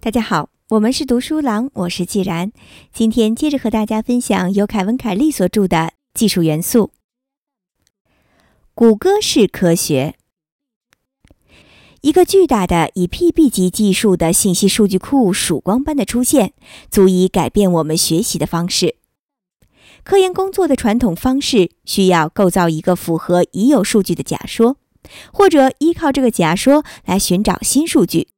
大家好，我们是读书郎，我是既然。今天接着和大家分享由凯文·凯利所著的《技术元素》。谷歌式科学，一个巨大的以 PB 级技术的信息数据库曙光般的出现，足以改变我们学习的方式。科研工作的传统方式需要构造一个符合已有数据的假说，或者依靠这个假说来寻找新数据。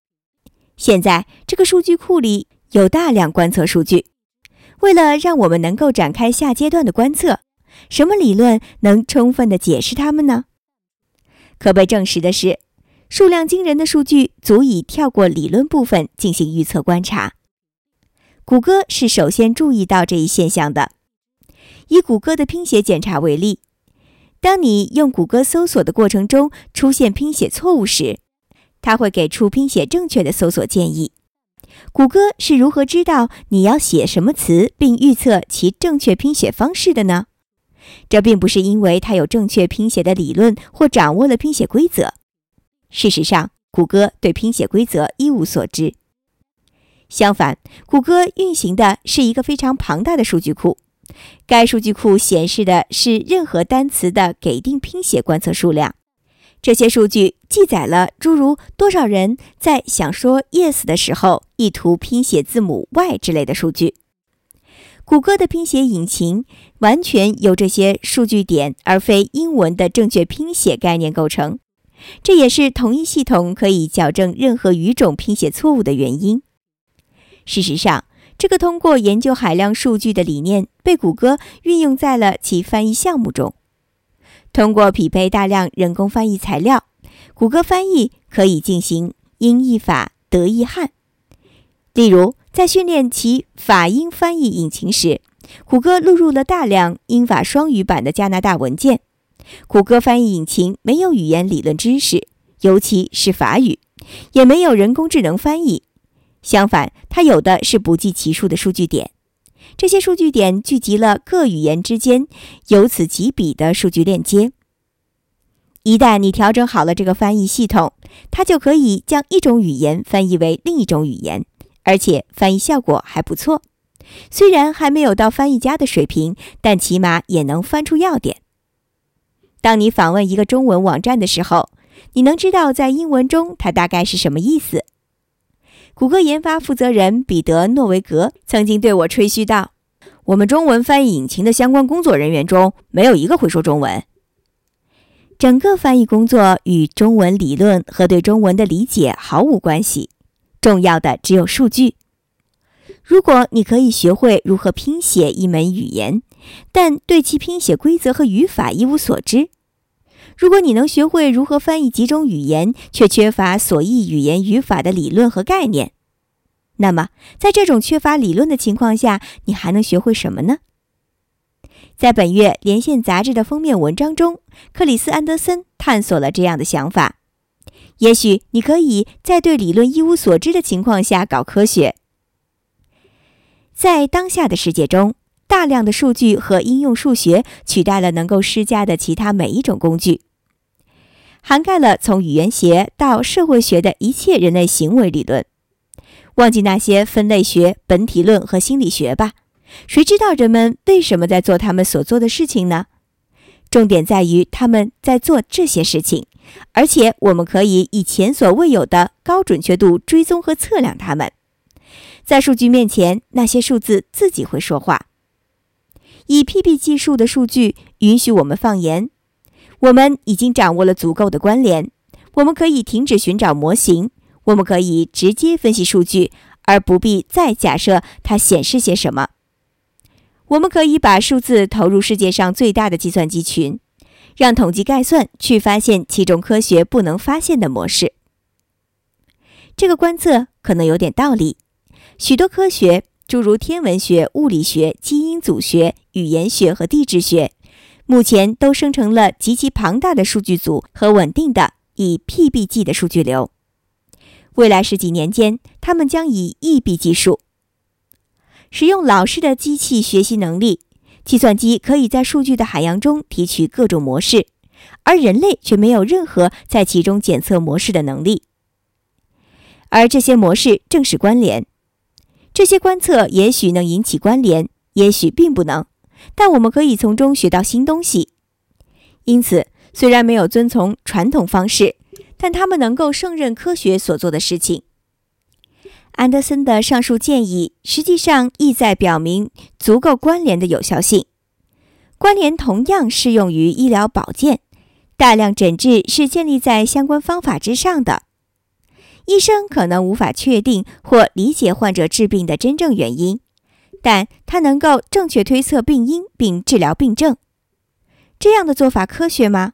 现在，这个数据库里有大量观测数据。为了让我们能够展开下阶段的观测，什么理论能充分的解释它们呢？可被证实的是，数量惊人的数据足以跳过理论部分进行预测观察。谷歌是首先注意到这一现象的。以谷歌的拼写检查为例，当你用谷歌搜索的过程中出现拼写错误时，它会给出拼写正确的搜索建议。谷歌是如何知道你要写什么词并预测其正确拼写方式的呢？这并不是因为它有正确拼写的理论或掌握了拼写规则。事实上，谷歌对拼写规则一无所知。相反，谷歌运行的是一个非常庞大的数据库。该数据库显示的是任何单词的给定拼写观测数量。这些数据记载了诸如多少人在想说 yes 的时候意图拼写字母 y 之类的数据。谷歌的拼写引擎完全由这些数据点而非英文的正确拼写概念构成，这也是同一系统可以矫正任何语种拼写错误的原因。事实上，这个通过研究海量数据的理念被谷歌运用在了其翻译项目中。通过匹配大量人工翻译材料，谷歌翻译可以进行英译法德译汉。例如，在训练其法英翻译引擎时，谷歌录入了大量英法双语版的加拿大文件。谷歌翻译引擎没有语言理论知识，尤其是法语，也没有人工智能翻译。相反，它有的是不计其数的数据点。这些数据点聚集了各语言之间由此及彼的数据链接。一旦你调整好了这个翻译系统，它就可以将一种语言翻译为另一种语言，而且翻译效果还不错。虽然还没有到翻译家的水平，但起码也能翻出要点。当你访问一个中文网站的时候，你能知道在英文中它大概是什么意思。谷歌研发负责人彼得·诺维格曾经对我吹嘘道：“我们中文翻译引擎的相关工作人员中，没有一个会说中文。整个翻译工作与中文理论和对中文的理解毫无关系，重要的只有数据。如果你可以学会如何拼写一门语言，但对其拼写规则和语法一无所知；如果你能学会如何翻译几种语言，却缺乏所译语言语法的理论和概念，那么在这种缺乏理论的情况下，你还能学会什么呢？在本月《连线》杂志的封面文章中，克里斯·安德森探索了这样的想法：也许你可以在对理论一无所知的情况下搞科学。在当下的世界中。大量的数据和应用数学取代了能够施加的其他每一种工具，涵盖了从语言学到社会学的一切人类行为理论。忘记那些分类学、本体论和心理学吧。谁知道人们为什么在做他们所做的事情呢？重点在于他们在做这些事情，而且我们可以以前所未有的高准确度追踪和测量他们。在数据面前，那些数字自己会说话。以 PB 技术的数据允许我们放言：我们已经掌握了足够的关联，我们可以停止寻找模型，我们可以直接分析数据，而不必再假设它显示些什么。我们可以把数字投入世界上最大的计算机群，让统计概算去发现其中科学不能发现的模式。这个观测可能有点道理，许多科学。诸如天文学、物理学、基因组学、语言学和地质学，目前都生成了极其庞大的数据组和稳定的以 PBG 的数据流。未来十几年间，他们将以 EB 计数。使用老式的机器学习能力，计算机可以在数据的海洋中提取各种模式，而人类却没有任何在其中检测模式的能力。而这些模式正是关联。这些观测也许能引起关联，也许并不能，但我们可以从中学到新东西。因此，虽然没有遵从传统方式，但他们能够胜任科学所做的事情。安德森的上述建议实际上意在表明足够关联的有效性。关联同样适用于医疗保健，大量诊治是建立在相关方法之上的。医生可能无法确定或理解患者治病的真正原因，但它能够正确推测病因并治疗病症。这样的做法科学吗？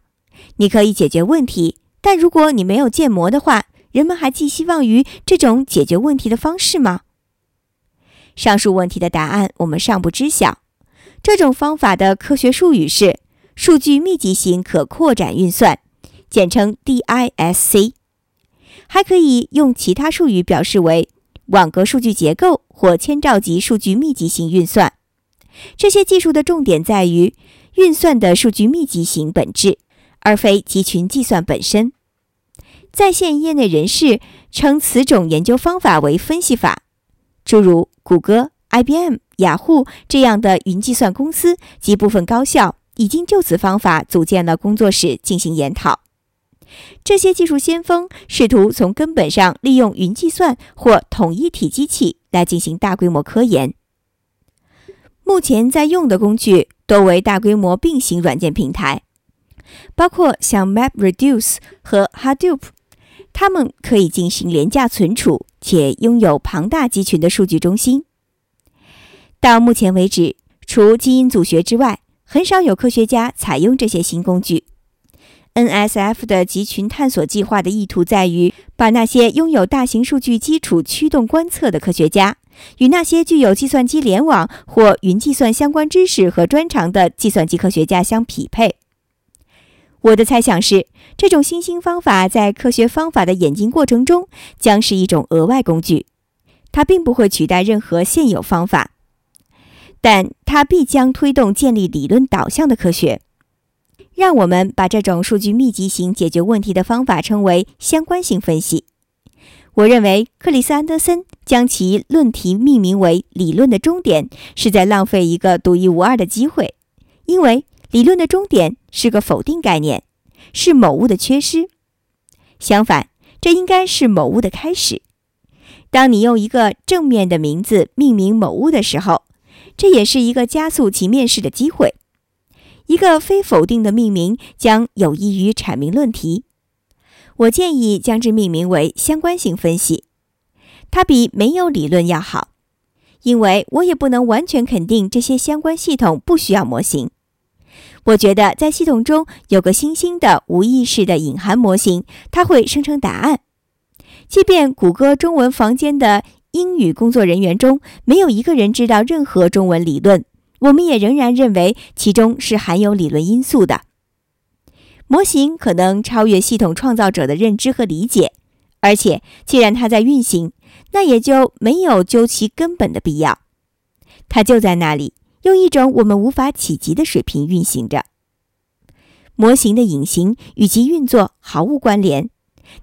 你可以解决问题，但如果你没有建模的话，人们还寄希望于这种解决问题的方式吗？上述问题的答案我们尚不知晓。这种方法的科学术语是数据密集型可扩展运算，简称 DISC。还可以用其他术语表示为网格数据结构或千兆级数据密集型运算。这些技术的重点在于运算的数据密集型本质，而非集群计算本身。在线业内人士称此种研究方法为分析法，诸如谷歌、IBM、雅虎这样的云计算公司及部分高校已经就此方法组建了工作室进行研讨。这些技术先锋试图从根本上利用云计算或统一体机器来进行大规模科研。目前在用的工具多为大规模并行软件平台，包括像 MapReduce 和 Hadoop，它们可以进行廉价存储且拥有庞大集群的数据中心。到目前为止，除基因组学之外，很少有科学家采用这些新工具。NSF 的集群探索计划的意图在于把那些拥有大型数据基础驱动观测的科学家与那些具有计算机联网或云计算相关知识和专长的计算机科学家相匹配。我的猜想是，这种新兴方法在科学方法的演进过程中将是一种额外工具，它并不会取代任何现有方法，但它必将推动建立理论导向的科学。让我们把这种数据密集型解决问题的方法称为相关性分析。我认为克里斯·安德森将其论题命名为“理论的终点”是在浪费一个独一无二的机会，因为理论的终点是个否定概念，是某物的缺失。相反，这应该是某物的开始。当你用一个正面的名字命名某物的时候，这也是一个加速其面世的机会。一个非否定的命名将有益于阐明论题。我建议将之命名为相关性分析，它比没有理论要好，因为我也不能完全肯定这些相关系统不需要模型。我觉得在系统中有个新兴的无意识的隐含模型，它会生成答案。即便谷歌中文房间的英语工作人员中没有一个人知道任何中文理论。我们也仍然认为其中是含有理论因素的。模型可能超越系统创造者的认知和理解，而且既然它在运行，那也就没有究其根本的必要。它就在那里，用一种我们无法企及的水平运行着。模型的隐形与其运作毫无关联，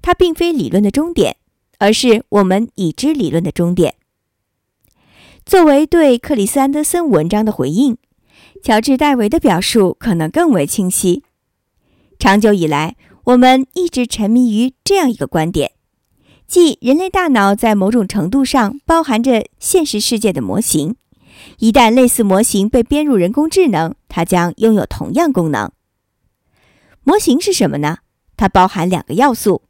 它并非理论的终点，而是我们已知理论的终点。作为对克里斯·安德森文章的回应，乔治·戴维的表述可能更为清晰。长久以来，我们一直沉迷于这样一个观点，即人类大脑在某种程度上包含着现实世界的模型。一旦类似模型被编入人工智能，它将拥有同样功能。模型是什么呢？它包含两个要素：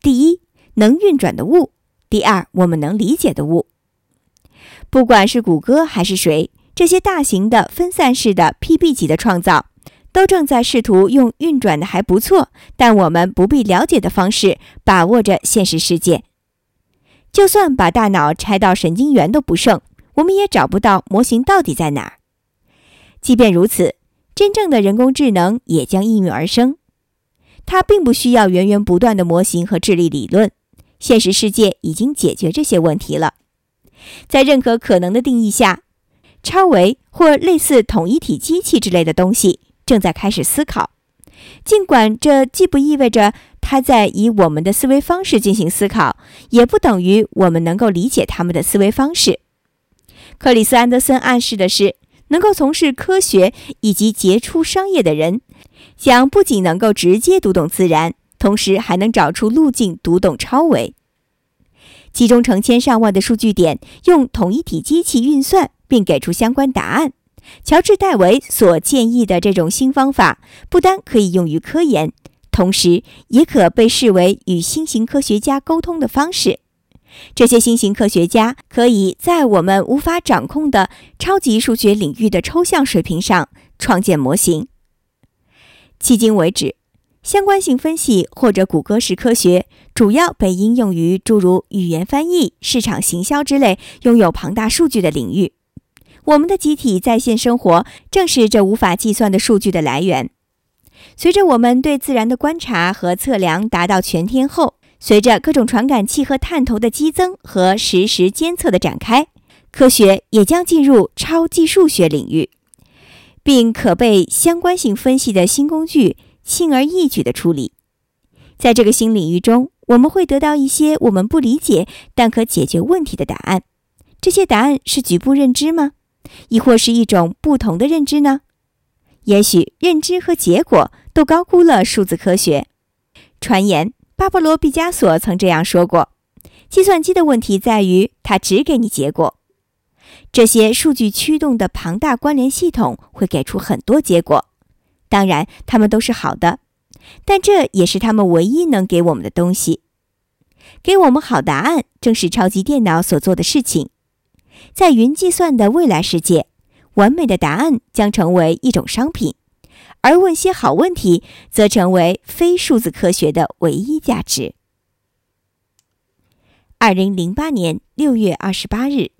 第一，能运转的物；第二，我们能理解的物。不管是谷歌还是谁，这些大型的分散式的 PB 级的创造，都正在试图用运转的还不错，但我们不必了解的方式把握着现实世界。就算把大脑拆到神经元都不剩，我们也找不到模型到底在哪儿。即便如此，真正的人工智能也将应运而生。它并不需要源源不断的模型和智力理论，现实世界已经解决这些问题了。在任何可能的定义下，超维或类似统一体机器之类的东西正在开始思考，尽管这既不意味着他在以我们的思维方式进行思考，也不等于我们能够理解他们的思维方式。克里斯·安德森暗示的是，能够从事科学以及杰出商业的人，将不仅能够直接读懂自然，同时还能找出路径读懂超维。集中成千上万的数据点，用统一体机器运算，并给出相关答案。乔治·戴维所建议的这种新方法，不单可以用于科研，同时也可被视为与新型科学家沟通的方式。这些新型科学家可以在我们无法掌控的超级数学领域的抽象水平上创建模型。迄今为止，相关性分析或者谷歌式科学主要被应用于诸如语言翻译、市场行销之类拥有庞大数据的领域。我们的集体在线生活正是这无法计算的数据的来源。随着我们对自然的观察和测量达到全天候，随着各种传感器和探头的激增和实时监测的展开，科学也将进入超技术学领域，并可被相关性分析的新工具轻而易举地处理。在这个新领域中，我们会得到一些我们不理解但可解决问题的答案。这些答案是局部认知吗？亦或是一种不同的认知呢？也许认知和结果都高估了数字科学。传言，巴勃罗·毕加索曾这样说过：“计算机的问题在于，它只给你结果。这些数据驱动的庞大关联系统会给出很多结果，当然，它们都是好的，但这也是他们唯一能给我们的东西。给我们好答案，正是超级电脑所做的事情。”在云计算的未来世界，完美的答案将成为一种商品，而问些好问题则成为非数字科学的唯一价值。二零零八年六月二十八日。